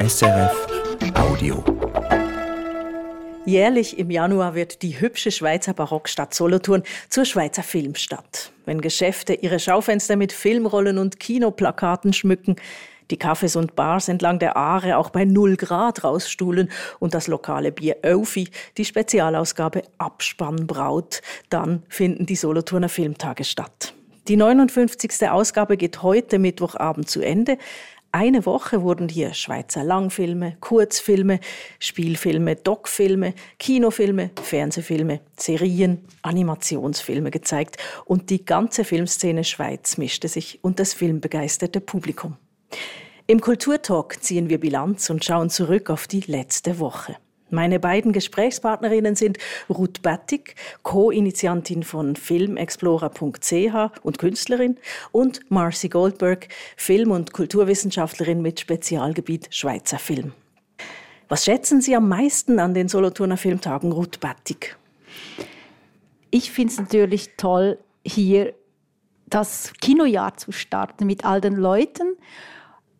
SRF Audio. Jährlich im Januar wird die hübsche Schweizer Barockstadt Solothurn zur Schweizer Filmstadt. Wenn Geschäfte ihre Schaufenster mit Filmrollen und Kinoplakaten schmücken, die Cafés und Bars entlang der Aare auch bei null Grad rausstuhlen und das lokale Bier Öfi die Spezialausgabe Abspann braut, dann finden die Solothurner Filmtage statt. Die 59. Ausgabe geht heute Mittwochabend zu Ende. Eine Woche wurden hier Schweizer Langfilme, Kurzfilme, Spielfilme, Doc-Filme, Kinofilme, Fernsehfilme, Serien, Animationsfilme gezeigt und die ganze Filmszene Schweiz mischte sich und das filmbegeisterte Publikum. Im Kulturtalk ziehen wir Bilanz und schauen zurück auf die letzte Woche. Meine beiden Gesprächspartnerinnen sind Ruth Battig, Co-Initiantin von filmexplorer.ch und Künstlerin, und Marcy Goldberg, Film- und Kulturwissenschaftlerin mit Spezialgebiet Schweizer Film. Was schätzen Sie am meisten an den Solothurner Filmtagen, Ruth Battig? Ich finde es natürlich toll, hier das Kinojahr zu starten mit all den Leuten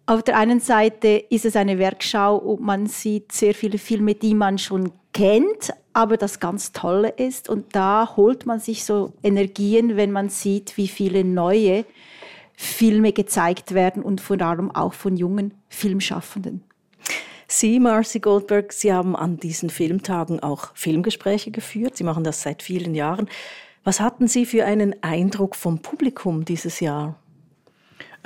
auf der einen Seite ist es eine Werkschau und man sieht sehr viele Filme, die man schon kennt, aber das ganz Tolle ist. Und da holt man sich so Energien, wenn man sieht, wie viele neue Filme gezeigt werden und vor allem auch von jungen Filmschaffenden. Sie, Marcy Goldberg, Sie haben an diesen Filmtagen auch Filmgespräche geführt. Sie machen das seit vielen Jahren. Was hatten Sie für einen Eindruck vom Publikum dieses Jahr?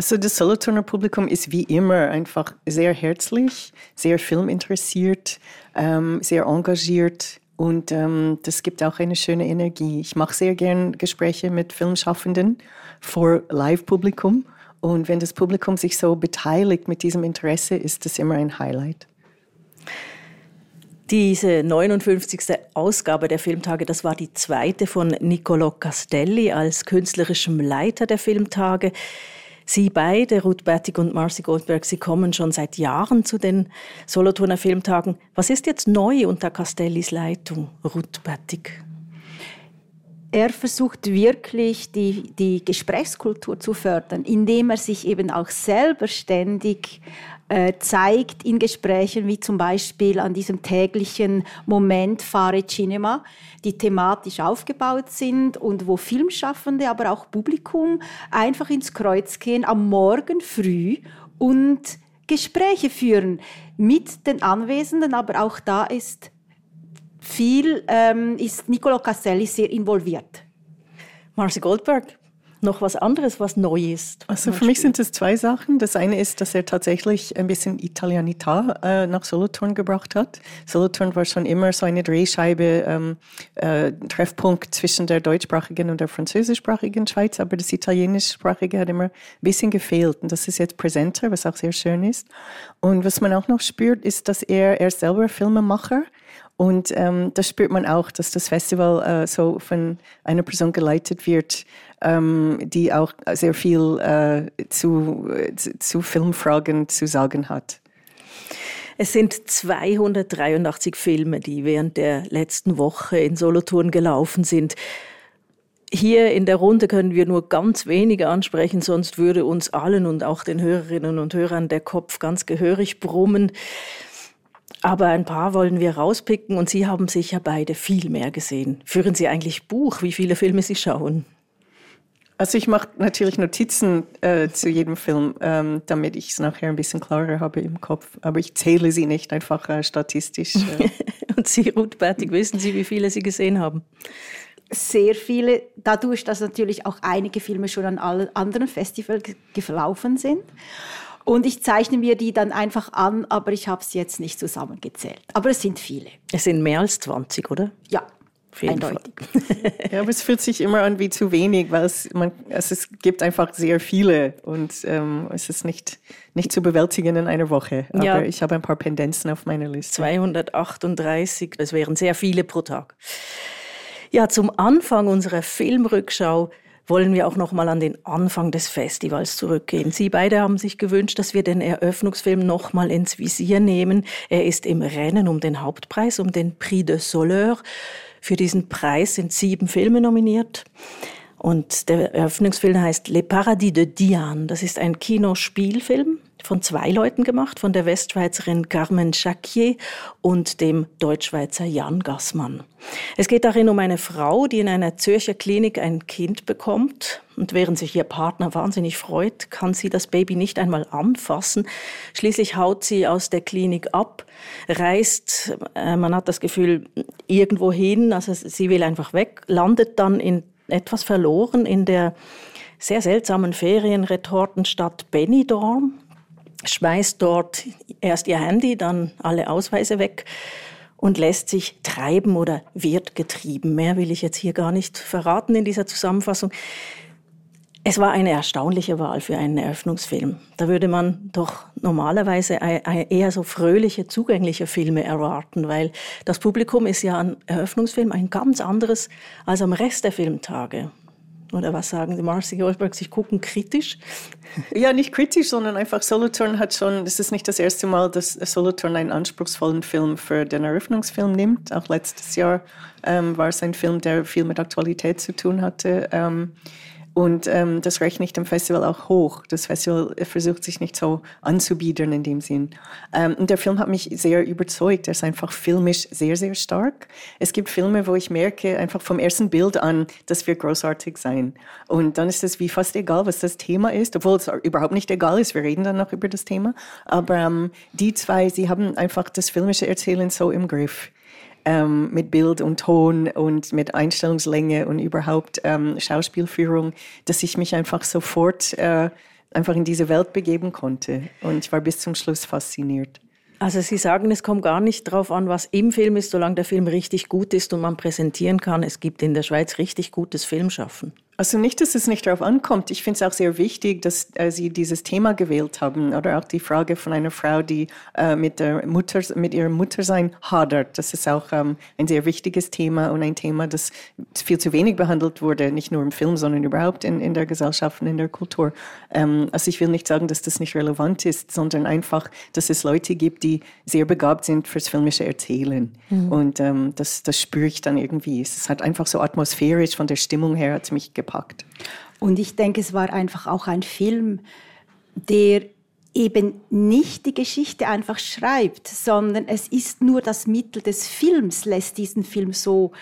Also das Solothurner Publikum ist wie immer einfach sehr herzlich, sehr filminteressiert, ähm, sehr engagiert und ähm, das gibt auch eine schöne Energie. Ich mache sehr gern Gespräche mit Filmschaffenden vor Live-Publikum und wenn das Publikum sich so beteiligt mit diesem Interesse, ist das immer ein Highlight. Diese 59. Ausgabe der Filmtage, das war die zweite von Niccolo Castelli als künstlerischem Leiter der Filmtage. Sie beide, Ruth Bertig und Marcy Goldberg, Sie kommen schon seit Jahren zu den Solothurner Filmtagen. Was ist jetzt neu unter Castellis Leitung, Ruth Bertig? Er versucht wirklich, die, die Gesprächskultur zu fördern, indem er sich eben auch selber ständig zeigt in Gesprächen, wie zum Beispiel an diesem täglichen Moment Fare Cinema, die thematisch aufgebaut sind und wo Filmschaffende, aber auch Publikum einfach ins Kreuz gehen am Morgen früh und Gespräche führen mit den Anwesenden, aber auch da ist viel, ähm, ist Niccolo Castelli sehr involviert. Marcy Goldberg, noch was anderes, was neu ist? Also für mich sind es zwei Sachen. Das eine ist, dass er tatsächlich ein bisschen Italianita äh, nach Solothurn gebracht hat. Solothurn war schon immer so eine Drehscheibe, ähm, äh, Treffpunkt zwischen der deutschsprachigen und der französischsprachigen Schweiz, aber das italienischsprachige hat immer ein bisschen gefehlt und das ist jetzt präsenter, was auch sehr schön ist. Und was man auch noch spürt, ist, dass er, er selber Filmemacher und ähm, das spürt man auch, dass das Festival äh, so von einer Person geleitet wird, ähm, die auch sehr viel äh, zu, zu Filmfragen zu sagen hat. Es sind 283 Filme, die während der letzten Woche in Solothurn gelaufen sind. Hier in der Runde können wir nur ganz wenige ansprechen, sonst würde uns allen und auch den Hörerinnen und Hörern der Kopf ganz gehörig brummen. Aber ein paar wollen wir rauspicken und Sie haben sicher beide viel mehr gesehen. Führen Sie eigentlich Buch, wie viele Filme Sie schauen? Also ich mache natürlich Notizen äh, zu jedem Film, ähm, damit ich es nachher ein bisschen klarer habe im Kopf. Aber ich zähle sie nicht einfach äh, statistisch. Äh. Und Sie, Ruth Bertig, wissen Sie, wie viele Sie gesehen haben? Sehr viele, dadurch, dass natürlich auch einige Filme schon an allen anderen Festivals gelaufen sind. Und ich zeichne mir die dann einfach an, aber ich habe es jetzt nicht zusammengezählt. Aber es sind viele. Es sind mehr als 20, oder? Ja, Eindeutig. ja, aber es fühlt sich immer an wie zu wenig, weil es, man, also es gibt einfach sehr viele und ähm, es ist nicht, nicht zu bewältigen in einer Woche. Aber ja. ich habe ein paar Pendenzen auf meiner Liste. 238, das wären sehr viele pro Tag. Ja, zum Anfang unserer Filmrückschau wollen wir auch noch mal an den Anfang des Festivals zurückgehen. Sie beide haben sich gewünscht, dass wir den Eröffnungsfilm noch mal ins Visier nehmen. Er ist im Rennen um den Hauptpreis, um den Prix de Soleur. Für diesen Preis sind sieben Filme nominiert. Und der Eröffnungsfilm heißt Le Paradis de Diane. Das ist ein Kinospielfilm von zwei Leuten gemacht, von der Westschweizerin Carmen Jacquier und dem Deutschschweizer Jan Gassmann. Es geht darin um eine Frau, die in einer Zürcher Klinik ein Kind bekommt. Und während sich ihr Partner wahnsinnig freut, kann sie das Baby nicht einmal anfassen. Schließlich haut sie aus der Klinik ab, reist, äh, man hat das Gefühl, irgendwo hin, also sie will einfach weg, landet dann in etwas verloren in der sehr seltsamen Ferienretortenstadt Benidorm schmeißt dort erst ihr Handy, dann alle Ausweise weg und lässt sich treiben oder wird getrieben. Mehr will ich jetzt hier gar nicht verraten in dieser Zusammenfassung. Es war eine erstaunliche Wahl für einen Eröffnungsfilm. Da würde man doch normalerweise eher so fröhliche, zugängliche Filme erwarten, weil das Publikum ist ja an Eröffnungsfilmen ein ganz anderes als am Rest der Filmtage. Oder was sagen Sie, Marcy Goldberg? Sie gucken kritisch? Ja, nicht kritisch, sondern einfach Solothurn hat schon, das ist nicht das erste Mal, dass Solothurn einen anspruchsvollen Film für den Eröffnungsfilm nimmt. Auch letztes Jahr ähm, war es ein Film, der viel mit Aktualität zu tun hatte. Ähm, und ähm, das rechne ich dem Festival auch hoch. Das Festival versucht sich nicht so anzubiedern in dem Sinn. Ähm, und der Film hat mich sehr überzeugt. Er ist einfach filmisch sehr, sehr stark. Es gibt Filme, wo ich merke, einfach vom ersten Bild an, das wird großartig sein. Und dann ist es wie fast egal, was das Thema ist, obwohl es überhaupt nicht egal ist. Wir reden dann noch über das Thema. Aber ähm, die zwei, sie haben einfach das filmische Erzählen so im Griff ähm, mit Bild und Ton und mit Einstellungslänge und überhaupt ähm, Schauspielführung, dass ich mich einfach sofort äh, einfach in diese Welt begeben konnte. Und ich war bis zum Schluss fasziniert. Also Sie sagen, es kommt gar nicht darauf an, was im Film ist, solange der Film richtig gut ist und man präsentieren kann. Es gibt in der Schweiz richtig gutes Filmschaffen. Also nicht, dass es nicht darauf ankommt. Ich finde es auch sehr wichtig, dass äh, Sie dieses Thema gewählt haben oder auch die Frage von einer Frau, die äh, mit der Mutter, mit ihrem Muttersein hadert. Das ist auch ähm, ein sehr wichtiges Thema und ein Thema, das viel zu wenig behandelt wurde, nicht nur im Film, sondern überhaupt in, in der Gesellschaft und in der Kultur. Ähm, also ich will nicht sagen, dass das nicht relevant ist, sondern einfach, dass es Leute gibt, die sehr begabt sind fürs filmische Erzählen. Mhm. Und ähm, das, das spüre ich dann irgendwie. Es ist halt einfach so atmosphärisch von der Stimmung her hat mich gepackt. Und ich denke, es war einfach auch ein Film, der eben nicht die Geschichte einfach schreibt, sondern es ist nur das Mittel des Films, lässt diesen Film so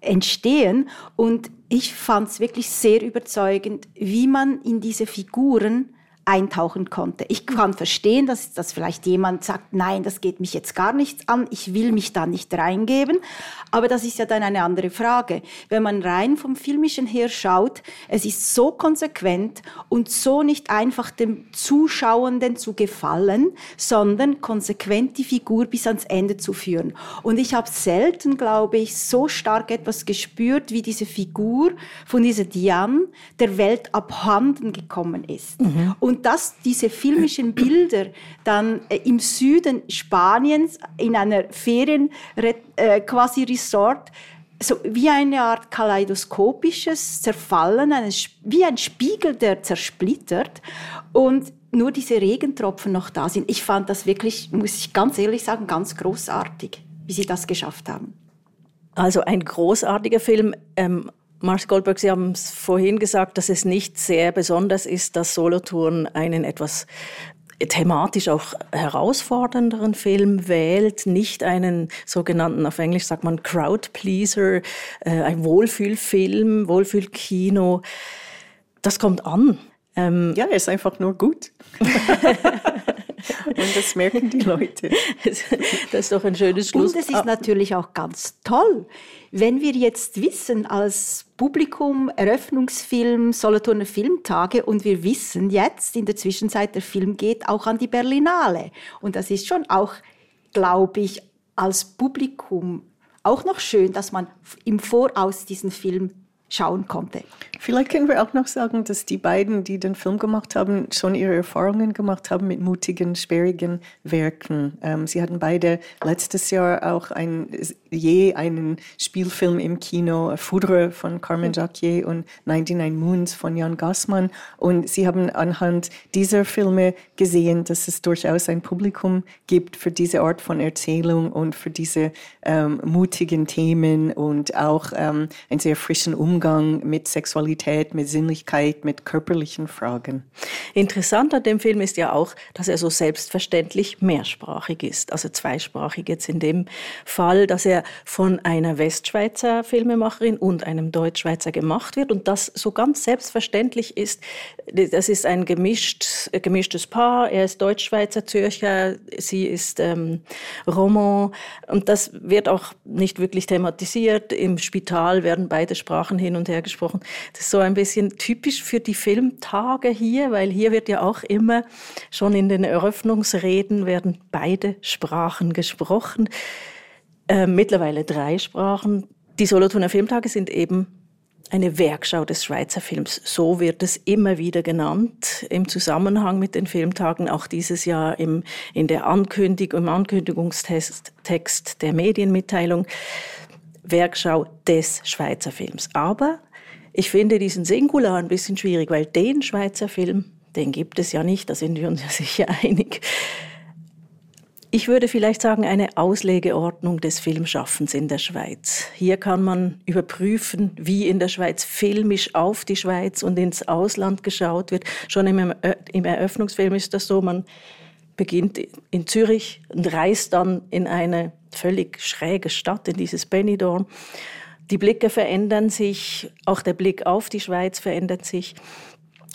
entstehen. Und ich fand es wirklich sehr überzeugend, wie man in diese Figuren eintauchen konnte. Ich kann verstehen, dass, dass vielleicht jemand sagt, nein, das geht mich jetzt gar nichts an, ich will mich da nicht reingeben. Aber das ist ja dann eine andere Frage. Wenn man rein vom Filmischen her schaut, es ist so konsequent und so nicht einfach dem Zuschauenden zu gefallen, sondern konsequent die Figur bis ans Ende zu führen. Und ich habe selten, glaube ich, so stark etwas gespürt, wie diese Figur von dieser Diane der Welt abhanden gekommen ist. Mhm. Und und dass diese filmischen Bilder dann äh, im Süden Spaniens in einer Ferien äh, quasi Resort so wie eine Art kaleidoskopisches Zerfallen, wie ein Spiegel, der zersplittert und nur diese Regentropfen noch da sind. Ich fand das wirklich, muss ich ganz ehrlich sagen, ganz großartig, wie sie das geschafft haben. Also ein großartiger Film. Ähm Mars Goldberg, Sie haben es vorhin gesagt, dass es nicht sehr besonders ist, dass Solothurn einen etwas thematisch auch herausfordernderen Film wählt, nicht einen sogenannten, auf Englisch sagt man Crowd-Pleaser, äh, ein Wohlfühlfilm, Wohlfühlkino. Das kommt an. Ähm, ja, er ist einfach nur gut. Und das merken die Leute. Das ist doch ein schönes Schluss. Und es ist natürlich auch ganz toll, wenn wir jetzt wissen als Publikum, Eröffnungsfilm, Solothurner Filmtage und wir wissen jetzt in der Zwischenzeit, der Film geht auch an die Berlinale. Und das ist schon auch, glaube ich, als Publikum auch noch schön, dass man im Voraus diesen Film schauen konnte. Vielleicht können wir auch noch sagen, dass die beiden, die den Film gemacht haben, schon ihre Erfahrungen gemacht haben mit mutigen, sperrigen Werken. Ähm, sie hatten beide letztes Jahr auch ein je einen Spielfilm im Kino, Foudre von Carmen Jacquier und 99 Moons von Jan Gassmann. Und sie haben anhand dieser Filme gesehen, dass es durchaus ein Publikum gibt für diese Art von Erzählung und für diese ähm, mutigen Themen und auch ähm, einen sehr frischen Umgang mit Sexualität, mit Sinnlichkeit, mit körperlichen Fragen. Interessant an dem Film ist ja auch, dass er so selbstverständlich mehrsprachig ist, also zweisprachig jetzt in dem Fall, dass er von einer Westschweizer Filmemacherin und einem Deutschschweizer gemacht wird und das so ganz selbstverständlich ist. Das ist ein gemischt, gemischtes Paar. Er ist Deutschschweizer Zürcher, sie ist ähm, Roman und das wird auch nicht wirklich thematisiert. Im Spital werden beide Sprachen hin und her gesprochen. Das ist so ein bisschen typisch für die Filmtage hier, weil hier wird ja auch immer schon in den Eröffnungsreden werden beide Sprachen gesprochen. Äh, mittlerweile drei Sprachen. Die Solothurner Filmtage sind eben eine Werkschau des Schweizer Films. So wird es immer wieder genannt im Zusammenhang mit den Filmtagen, auch dieses Jahr im, in der Ankündigung, im Ankündigungstext Text der Medienmitteilung. Werkschau des Schweizer Films. Aber ich finde diesen Singular ein bisschen schwierig, weil den Schweizer Film, den gibt es ja nicht, da sind wir uns ja sicher einig. Ich würde vielleicht sagen, eine Auslegeordnung des Filmschaffens in der Schweiz. Hier kann man überprüfen, wie in der Schweiz filmisch auf die Schweiz und ins Ausland geschaut wird. Schon im, Eröffnungsfilm ist das so, man beginnt in Zürich und reist dann in eine völlig schräge Stadt, in dieses Benidorm. Die Blicke verändern sich, auch der Blick auf die Schweiz verändert sich.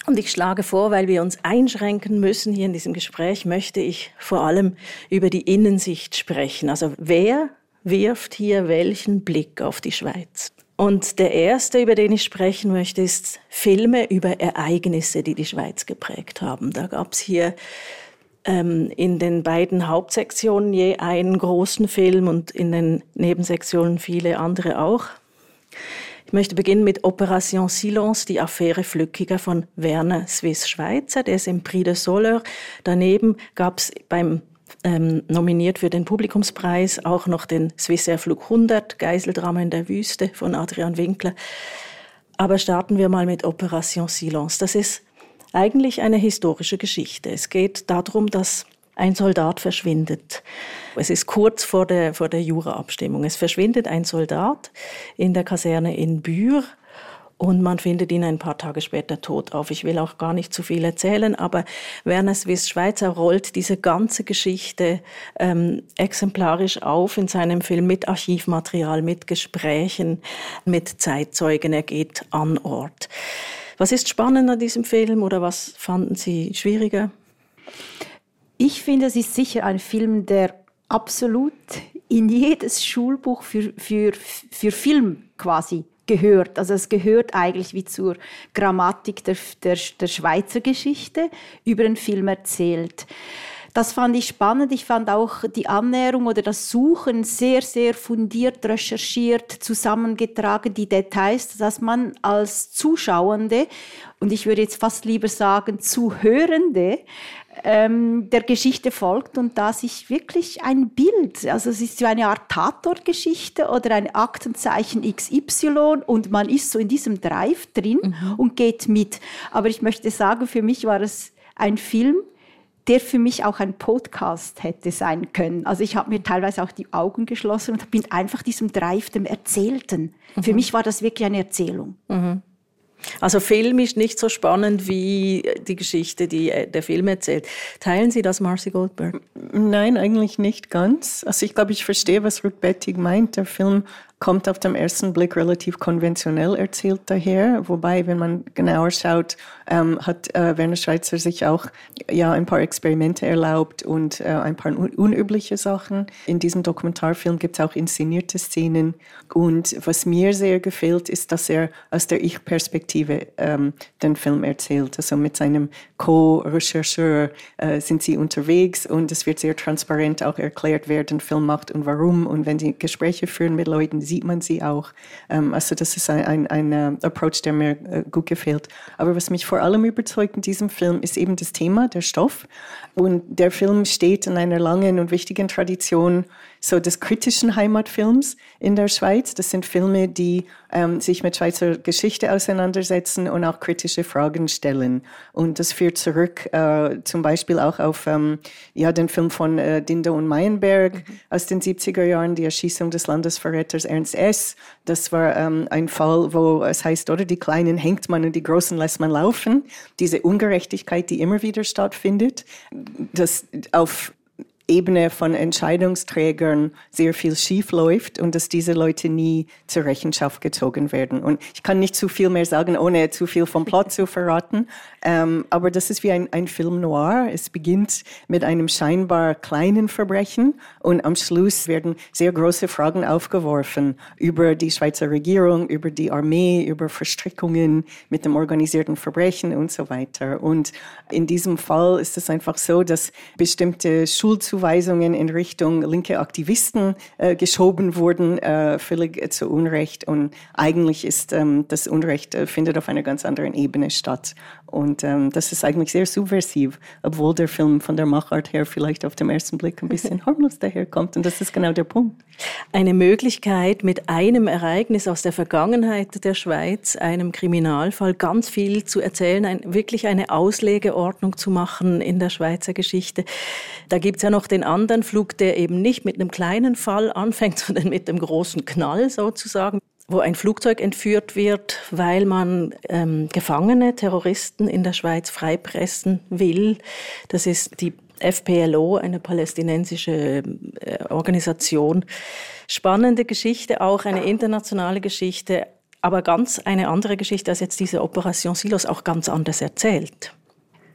Und ich schlage vor, weil wir uns einschränken müssen hier in diesem Gespräch, möchte ich vor allem über die Innensicht sprechen. Also wer wirft hier welchen Blick auf die Schweiz? Und der erste, über den ich sprechen möchte, ist Filme über Ereignisse, die die Schweiz geprägt haben. Da gab es hier ähm, in den beiden Hauptsektionen je einen großen Film und in den Nebensektionen viele andere auch. Ich möchte beginnen mit Operation Silence, die Affäre Flückiger von Werner Swiss Schweizer. Der ist im Prix de Soleure. Daneben gab es beim ähm, nominiert für den Publikumspreis auch noch den Swissair Flug 100, Geiseldrama in der Wüste von Adrian Winkler. Aber starten wir mal mit Operation Silence. Das ist eigentlich eine historische Geschichte. Es geht darum, dass ein Soldat verschwindet. Es ist kurz vor der, vor der Jura-Abstimmung. Es verschwindet ein Soldat in der Kaserne in Bühr und man findet ihn ein paar Tage später tot auf. Ich will auch gar nicht zu viel erzählen, aber Werner Swiss Schweizer rollt diese ganze Geschichte ähm, exemplarisch auf in seinem Film mit Archivmaterial, mit Gesprächen, mit Zeitzeugen. Er geht an Ort. Was ist spannend an diesem Film oder was fanden Sie schwieriger? Ich finde, es ist sicher ein Film, der absolut in jedes Schulbuch für, für, für Film quasi gehört. Also es gehört eigentlich wie zur Grammatik der, der, der Schweizer Geschichte über den Film erzählt. Das fand ich spannend. Ich fand auch die Annäherung oder das Suchen sehr, sehr fundiert, recherchiert, zusammengetragen, die Details, dass man als Zuschauende, und ich würde jetzt fast lieber sagen Zuhörende, ähm, der Geschichte folgt und da sich wirklich ein Bild, also es ist so eine Art Tatortgeschichte oder ein Aktenzeichen XY und man ist so in diesem Drive drin mhm. und geht mit. Aber ich möchte sagen, für mich war es ein Film, der für mich auch ein Podcast hätte sein können. Also ich habe mir teilweise auch die Augen geschlossen und bin einfach diesem Drive, dem Erzählten. Mhm. Für mich war das wirklich eine Erzählung. Mhm. Also Film ist nicht so spannend wie die Geschichte, die äh, der Film erzählt. Teilen Sie das, Marcy Goldberg? Nein, eigentlich nicht ganz. Also ich glaube, ich verstehe, was Ruth Bettig meint. Der Film kommt auf den ersten Blick relativ konventionell erzählt daher. Wobei, wenn man genauer schaut, ähm, hat äh, Werner Schweitzer sich auch ja ein paar Experimente erlaubt und äh, ein paar un unübliche Sachen. In diesem Dokumentarfilm gibt es auch inszenierte Szenen. Und was mir sehr gefällt, ist, dass er aus der Ich-Perspektive ähm, den Film erzählt. Also mit seinem Co-Rechercheur äh, sind sie unterwegs und es wird sehr transparent auch erklärt, wer den Film macht und warum. Und wenn sie Gespräche führen mit Leuten, sieht man sie auch. Ähm, also das ist ein, ein, ein uh, Approach, der mir uh, gut gefällt. Aber was mich vor allem überzeugt in diesem Film ist eben das Thema, der Stoff. Und der Film steht in einer langen und wichtigen Tradition so des kritischen Heimatfilms in der Schweiz. Das sind Filme, die ähm, sich mit Schweizer Geschichte auseinandersetzen und auch kritische Fragen stellen. Und das führt zurück äh, zum Beispiel auch auf ähm, ja, den Film von äh, Dindo und Meyerberg mhm. aus den 70er Jahren, die Erschießung des Landesverräters Ernst S. Das war ähm, ein Fall, wo es heißt, oder die Kleinen hängt man und die Großen lässt man laufen. Diese Ungerechtigkeit, die immer wieder stattfindet, das auf Ebene von Entscheidungsträgern sehr viel schief läuft und dass diese Leute nie zur Rechenschaft gezogen werden. Und ich kann nicht zu viel mehr sagen, ohne zu viel vom Plot zu verraten. Ähm, aber das ist wie ein, ein Film noir. Es beginnt mit einem scheinbar kleinen Verbrechen und am Schluss werden sehr große Fragen aufgeworfen über die Schweizer Regierung, über die Armee, über Verstrickungen mit dem organisierten Verbrechen und so weiter. Und in diesem Fall ist es einfach so, dass bestimmte Schulzuweisungen Zuweisungen in Richtung linke Aktivisten äh, geschoben wurden, äh, völlig zu Unrecht. Und eigentlich ist ähm, das Unrecht äh, findet auf einer ganz anderen Ebene statt. Und ähm, das ist eigentlich sehr subversiv, obwohl der Film von der Machart her vielleicht auf den ersten Blick ein bisschen harmlos daherkommt. Und das ist genau der Punkt. Eine Möglichkeit, mit einem Ereignis aus der Vergangenheit der Schweiz, einem Kriminalfall, ganz viel zu erzählen, ein, wirklich eine Auslegeordnung zu machen in der Schweizer Geschichte. Da gibt es ja noch den anderen Flug, der eben nicht mit einem kleinen Fall anfängt, sondern mit dem großen Knall sozusagen wo ein Flugzeug entführt wird, weil man ähm, Gefangene, Terroristen in der Schweiz freipressen will. Das ist die FPLO, eine palästinensische äh, Organisation. Spannende Geschichte, auch eine internationale Geschichte, aber ganz eine andere Geschichte als jetzt diese Operation Silos, auch ganz anders erzählt.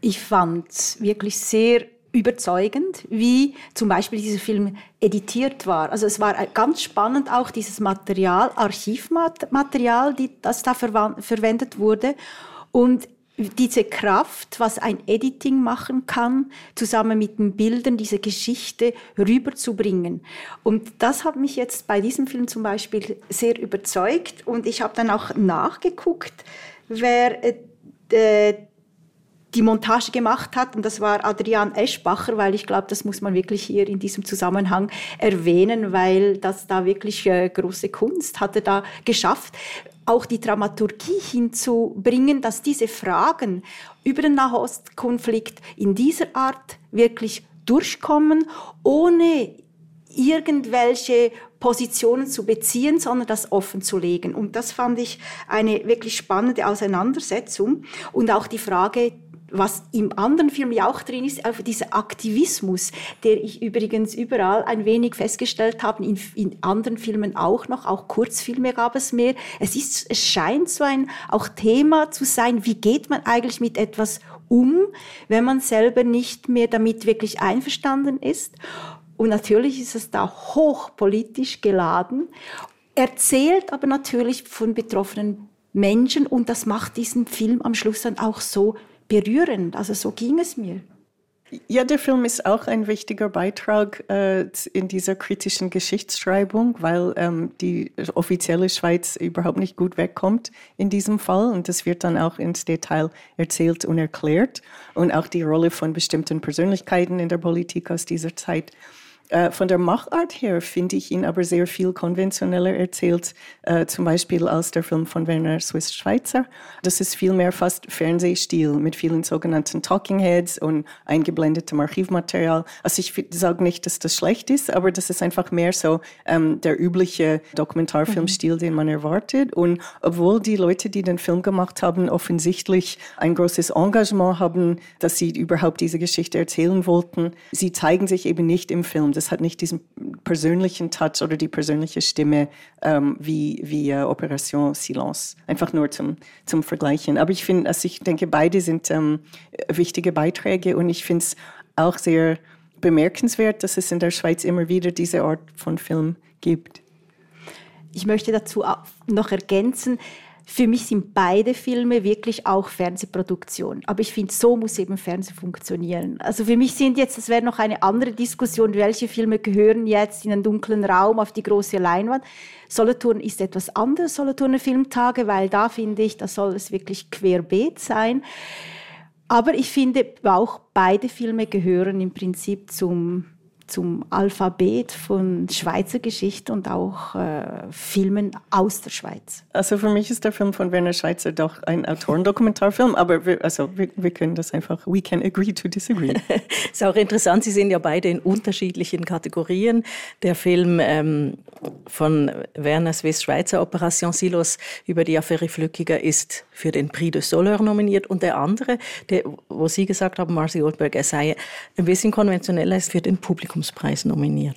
Ich fand wirklich sehr überzeugend, wie zum Beispiel dieser Film editiert war. Also es war ganz spannend auch dieses Material, Archivmaterial, die, das da verwendet wurde. Und diese Kraft, was ein Editing machen kann, zusammen mit den Bildern diese Geschichte rüberzubringen. Und das hat mich jetzt bei diesem Film zum Beispiel sehr überzeugt. Und ich habe dann auch nachgeguckt, wer äh, die Montage gemacht hat. Und das war Adrian Eschbacher, weil ich glaube, das muss man wirklich hier in diesem Zusammenhang erwähnen, weil das da wirklich äh, große Kunst hatte da geschafft auch die Dramaturgie hinzubringen, dass diese Fragen über den Nahostkonflikt in dieser Art wirklich durchkommen, ohne irgendwelche Positionen zu beziehen, sondern das offen zu legen. Und das fand ich eine wirklich spannende Auseinandersetzung. Und auch die Frage was im anderen Film ja auch drin ist, einfach dieser Aktivismus, der ich übrigens überall ein wenig festgestellt habe, in, in anderen Filmen auch noch, auch Kurzfilme gab es mehr. Es ist, es scheint so ein auch Thema zu sein, wie geht man eigentlich mit etwas um, wenn man selber nicht mehr damit wirklich einverstanden ist. Und natürlich ist es da hochpolitisch geladen, erzählt aber natürlich von betroffenen Menschen und das macht diesen Film am Schluss dann auch so berührend. Also so ging es mir. Ja, der Film ist auch ein wichtiger Beitrag äh, in dieser kritischen Geschichtsschreibung, weil ähm, die offizielle Schweiz überhaupt nicht gut wegkommt in diesem Fall. Und das wird dann auch ins Detail erzählt und erklärt. Und auch die Rolle von bestimmten Persönlichkeiten in der Politik aus dieser Zeit äh, von der Machart her finde ich ihn aber sehr viel konventioneller erzählt, äh, zum Beispiel als der Film von Werner Swiss Schweizer. Das ist vielmehr fast Fernsehstil mit vielen sogenannten Talking Heads und eingeblendetem Archivmaterial. Also ich sage nicht, dass das schlecht ist, aber das ist einfach mehr so ähm, der übliche Dokumentarfilmstil, mhm. den man erwartet. Und obwohl die Leute, die den Film gemacht haben, offensichtlich ein großes Engagement haben, dass sie überhaupt diese Geschichte erzählen wollten, sie zeigen sich eben nicht im Film das hat nicht diesen persönlichen Touch oder die persönliche Stimme ähm, wie, wie äh, Operation Silence. Einfach nur zum, zum Vergleichen. Aber ich finde, also ich denke, beide sind ähm, wichtige Beiträge und ich finde es auch sehr bemerkenswert, dass es in der Schweiz immer wieder diese Art von Film gibt. Ich möchte dazu noch ergänzen, für mich sind beide Filme wirklich auch Fernsehproduktion. Aber ich finde, so muss eben Fernsehen funktionieren. Also für mich sind jetzt, das wäre noch eine andere Diskussion, welche Filme gehören jetzt in einen dunklen Raum auf die große Leinwand. Solothurn ist etwas anderes, Solothurner Filmtage, weil da finde ich, da soll es wirklich querbeet sein. Aber ich finde auch beide Filme gehören im Prinzip zum zum Alphabet von Schweizer Geschichte und auch äh, Filmen aus der Schweiz. Also für mich ist der Film von Werner Schweitzer doch ein Autorendokumentarfilm, aber wir, also wir, wir können das einfach, we can agree to disagree. ist auch interessant, Sie sind ja beide in unterschiedlichen Kategorien. Der Film ähm, von Werner Swiss Schweizer Operation Silos über die Affäre Flückiger ist für den Prix de Soleure nominiert und der andere, der, wo Sie gesagt haben, Marcy Goldberg, er sei ein bisschen konventioneller, ist für den Publikumspreis nominiert.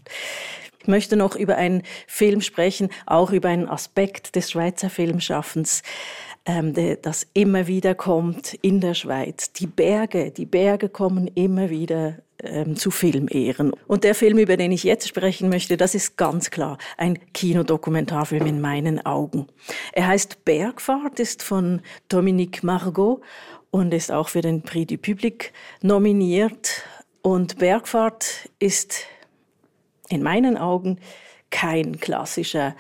Ich möchte noch über einen Film sprechen, auch über einen Aspekt des Schweizer Filmschaffens, ähm, das immer wieder kommt in der Schweiz. Die Berge, die Berge kommen immer wieder ähm, zu Filmehren. Und der Film, über den ich jetzt sprechen möchte, das ist ganz klar ein Kinodokumentarfilm in meinen Augen. Er heißt Bergfahrt, ist von Dominique Margot und ist auch für den Prix du Public nominiert. Und Bergfahrt ist in meinen Augen kein klassischer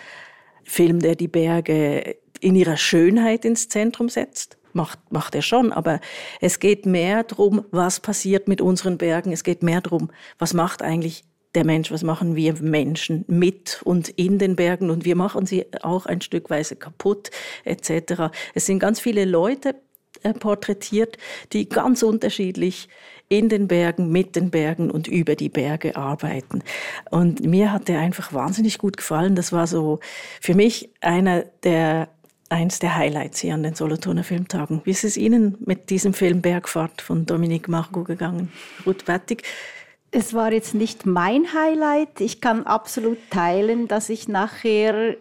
Film, der die Berge in ihrer Schönheit ins Zentrum setzt, macht, macht er schon, aber es geht mehr darum, was passiert mit unseren Bergen. Es geht mehr darum, was macht eigentlich der Mensch, was machen wir Menschen mit und in den Bergen und wir machen sie auch ein Stückweise kaputt etc. Es sind ganz viele Leute äh, porträtiert, die ganz unterschiedlich in den Bergen, mit den Bergen und über die Berge arbeiten. Und mir hat der einfach wahnsinnig gut gefallen. Das war so für mich einer der eins der Highlights hier an den Solothurner Filmtagen. Wie ist es Ihnen mit diesem Film Bergfahrt von Dominique Margot gegangen? Ruth Wettig? Es war jetzt nicht mein Highlight. Ich kann absolut teilen, dass ich nachher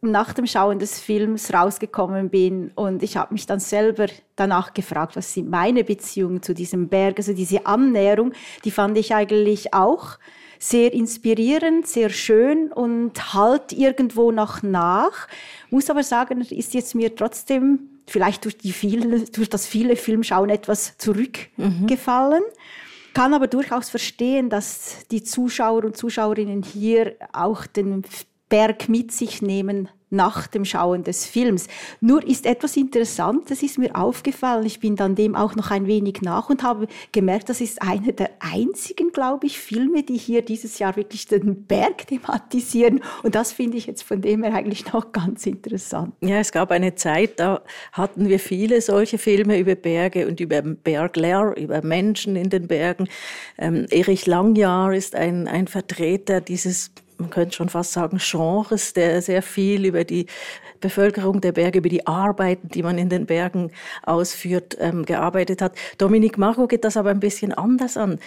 nach dem Schauen des Films rausgekommen bin und ich habe mich dann selber danach gefragt, was sind meine Beziehungen zu diesem Berg, also diese Annäherung, die fand ich eigentlich auch sehr inspirierend, sehr schön und halt irgendwo noch nach. Muss aber sagen, ist jetzt mir trotzdem vielleicht durch, die viele, durch das viele Filmschauen etwas zurückgefallen. Mhm. Kann aber durchaus verstehen, dass die Zuschauer und Zuschauerinnen hier auch den Berg mit sich nehmen nach dem Schauen des Films. Nur ist etwas interessant, das ist mir aufgefallen. Ich bin dann dem auch noch ein wenig nach und habe gemerkt, das ist einer der einzigen, glaube ich, Filme, die hier dieses Jahr wirklich den Berg thematisieren. Und das finde ich jetzt von dem her eigentlich noch ganz interessant. Ja, es gab eine Zeit, da hatten wir viele solche Filme über Berge und über Bergler, über Menschen in den Bergen. Ähm, Erich Langjahr ist ein, ein Vertreter dieses man könnte schon fast sagen, Genres, der sehr viel über die Bevölkerung der Berge, über die Arbeiten, die man in den Bergen ausführt, ähm, gearbeitet hat. Dominique Margot geht das aber ein bisschen anders an.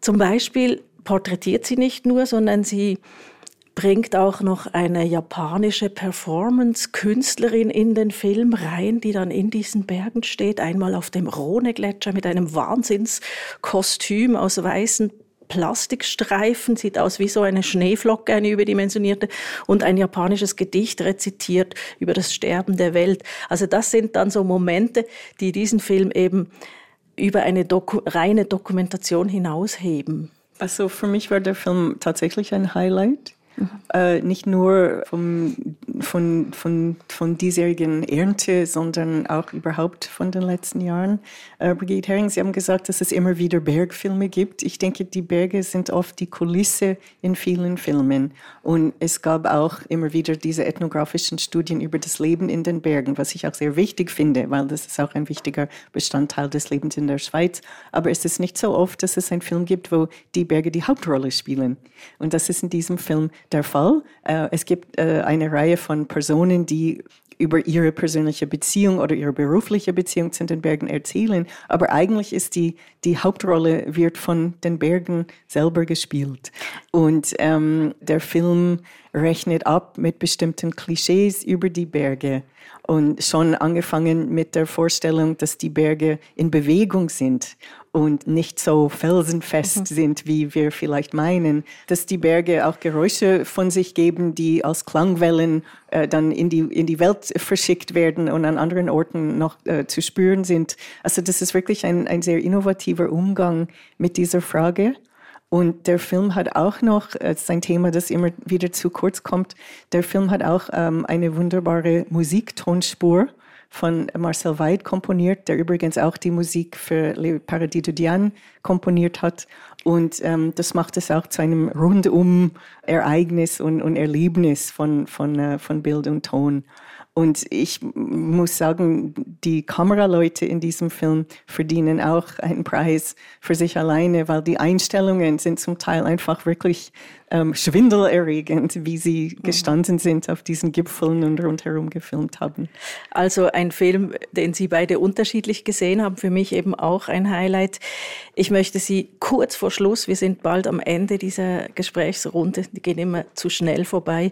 Zum Beispiel porträtiert sie nicht nur, sondern sie bringt auch noch eine japanische Performance-Künstlerin in den Film rein, die dann in diesen Bergen steht, einmal auf dem Rhone-Gletscher mit einem Wahnsinnskostüm aus weißen Plastikstreifen, sieht aus wie so eine Schneeflocke, eine überdimensionierte, und ein japanisches Gedicht rezitiert über das Sterben der Welt. Also das sind dann so Momente, die diesen Film eben über eine Doku reine Dokumentation hinausheben. Also für mich war der Film tatsächlich ein Highlight. Äh, nicht nur vom, von, von, von diesjährigen Ernte, sondern auch überhaupt von den letzten Jahren. Äh, Brigitte Herring, Sie haben gesagt, dass es immer wieder Bergfilme gibt. Ich denke, die Berge sind oft die Kulisse in vielen Filmen. Und es gab auch immer wieder diese ethnografischen Studien über das Leben in den Bergen, was ich auch sehr wichtig finde, weil das ist auch ein wichtiger Bestandteil des Lebens in der Schweiz. Aber es ist nicht so oft, dass es einen Film gibt, wo die Berge die Hauptrolle spielen. Und das ist in diesem Film der Fall. Äh, es gibt äh, eine Reihe von Personen, die über ihre persönliche Beziehung oder ihre berufliche Beziehung zu den Bergen erzählen. Aber eigentlich ist die, die Hauptrolle wird von den Bergen selber gespielt. Und ähm, der Film rechnet ab mit bestimmten Klischees über die Berge. Und schon angefangen mit der Vorstellung, dass die Berge in Bewegung sind und nicht so felsenfest mhm. sind, wie wir vielleicht meinen, dass die Berge auch Geräusche von sich geben, die als Klangwellen äh, dann in die, in die Welt verschickt werden und an anderen Orten noch äh, zu spüren sind. Also das ist wirklich ein, ein sehr innovativer Umgang mit dieser Frage. Und der Film hat auch noch, äh, es ist ein Thema, das immer wieder zu kurz kommt, der Film hat auch ähm, eine wunderbare Musiktonspur von Marcel Weid komponiert, der übrigens auch die Musik für Le Paradis de Diane komponiert hat. Und ähm, das macht es auch zu einem rundum Ereignis und, und Erlebnis von, von, äh, von Bild und Ton. Und ich muss sagen, die Kameraleute in diesem Film verdienen auch einen Preis für sich alleine, weil die Einstellungen sind zum Teil einfach wirklich ähm, schwindelerregend, wie sie mhm. gestanden sind auf diesen Gipfeln und rundherum gefilmt haben. Also ein Film, den Sie beide unterschiedlich gesehen haben, für mich eben auch ein Highlight. Ich möchte Sie kurz vor Schluss, wir sind bald am Ende dieser Gesprächsrunde, die gehen immer zu schnell vorbei,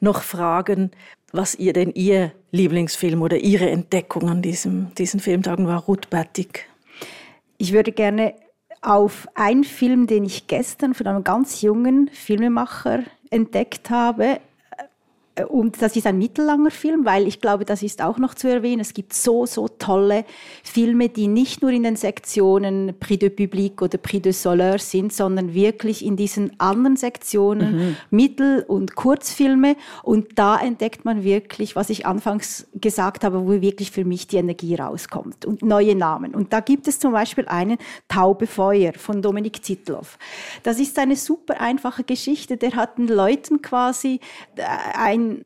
noch fragen, was ihr denn Ihr Lieblingsfilm oder Ihre Entdeckung an diesem, diesen Filmtagen war, Ruth Batik. Ich würde gerne auf einen Film, den ich gestern von einem ganz jungen Filmemacher entdeckt habe, und das ist ein mittellanger Film, weil ich glaube, das ist auch noch zu erwähnen. Es gibt so, so tolle Filme, die nicht nur in den Sektionen Prix de Public oder Prix de Soleil sind, sondern wirklich in diesen anderen Sektionen mhm. Mittel- und Kurzfilme. Und da entdeckt man wirklich, was ich anfangs gesagt habe, wo wirklich für mich die Energie rauskommt und neue Namen. Und da gibt es zum Beispiel einen Taube Feuer von Dominik Zitloff. Das ist eine super einfache Geschichte. Der hat den Leuten quasi äh,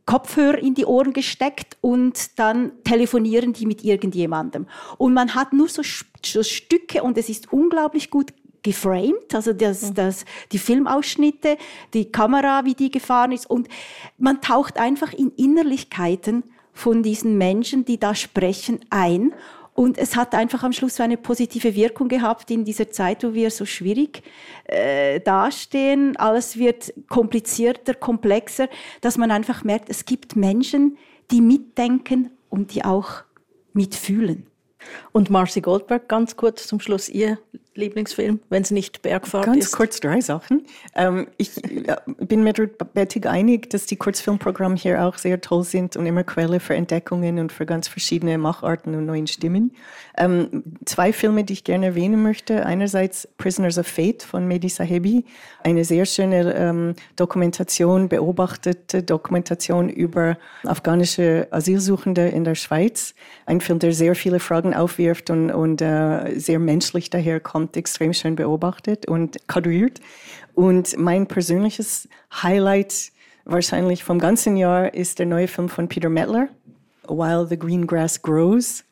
Kopfhörer in die Ohren gesteckt und dann telefonieren die mit irgendjemandem. Und man hat nur so, so Stücke und es ist unglaublich gut geframed, also das, mhm. das, die Filmausschnitte, die Kamera, wie die gefahren ist. Und man taucht einfach in Innerlichkeiten von diesen Menschen, die da sprechen, ein. Und es hat einfach am Schluss so eine positive Wirkung gehabt in dieser Zeit, wo wir so schwierig äh, dastehen. Alles wird komplizierter, komplexer, dass man einfach merkt, es gibt Menschen, die mitdenken und die auch mitfühlen. Und Marcy Goldberg, ganz kurz zum Schluss, Ihr Lieblingsfilm, wenn es nicht Bergfahrt Ganz ist? Ganz kurz drei Sachen. Ähm, ich äh, bin mit Betty einig, dass die Kurzfilmprogramme hier auch sehr toll sind und immer Quelle für Entdeckungen und für ganz verschiedene Macharten und neuen Stimmen. Ähm, zwei Filme, die ich gerne erwähnen möchte. Einerseits Prisoners of Fate von Mehdi Sahebi, eine sehr schöne ähm, Dokumentation, beobachtete Dokumentation über afghanische Asylsuchende in der Schweiz. Ein Film, der sehr viele Fragen aufwirft und, und äh, sehr menschlich daherkommt kommt, extrem schön beobachtet und kadriert. Und mein persönliches Highlight wahrscheinlich vom ganzen Jahr ist der neue Film von Peter Mettler, While the Green Grass Grows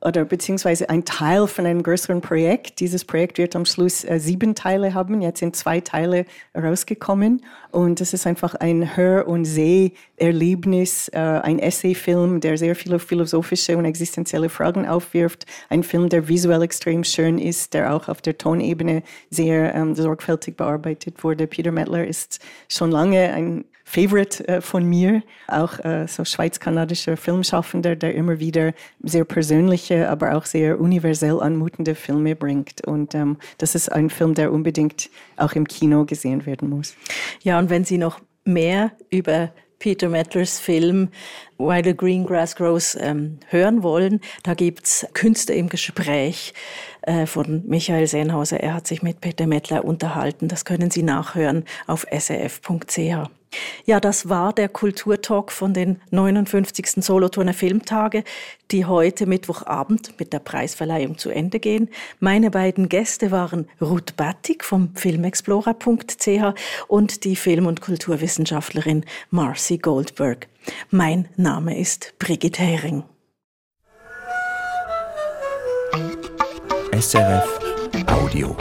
oder beziehungsweise ein Teil von einem größeren Projekt. Dieses Projekt wird am Schluss äh, sieben Teile haben. Jetzt sind zwei Teile rausgekommen. Und es ist einfach ein Hör- und Seh-Erlebnis, äh, ein Essayfilm, der sehr viele philosophische und existenzielle Fragen aufwirft. Ein Film, der visuell extrem schön ist, der auch auf der Tonebene sehr ähm, sorgfältig bearbeitet wurde. Peter Mettler ist schon lange ein Favorite äh, von mir, auch äh, so schweiz-kanadischer Filmschaffender, der immer wieder sehr persönliche, aber auch sehr universell anmutende Filme bringt. Und ähm, das ist ein Film, der unbedingt auch im Kino gesehen werden muss. Ja, und wenn Sie noch mehr über Peter Mettlers Film While the Green Grass Grows ähm, hören wollen, da gibt's Künste im Gespräch äh, von Michael Senhauser. Er hat sich mit Peter Mettler unterhalten. Das können Sie nachhören auf srf.ch. Ja, das war der Kulturtalk von den 59. Solothurner Filmtage, die heute Mittwochabend mit der Preisverleihung zu Ende gehen. Meine beiden Gäste waren Ruth Battig vom filmexplorer.ch und die Film- und Kulturwissenschaftlerin Marcy Goldberg. Mein Name ist Brigitte Hering. SRF Audio.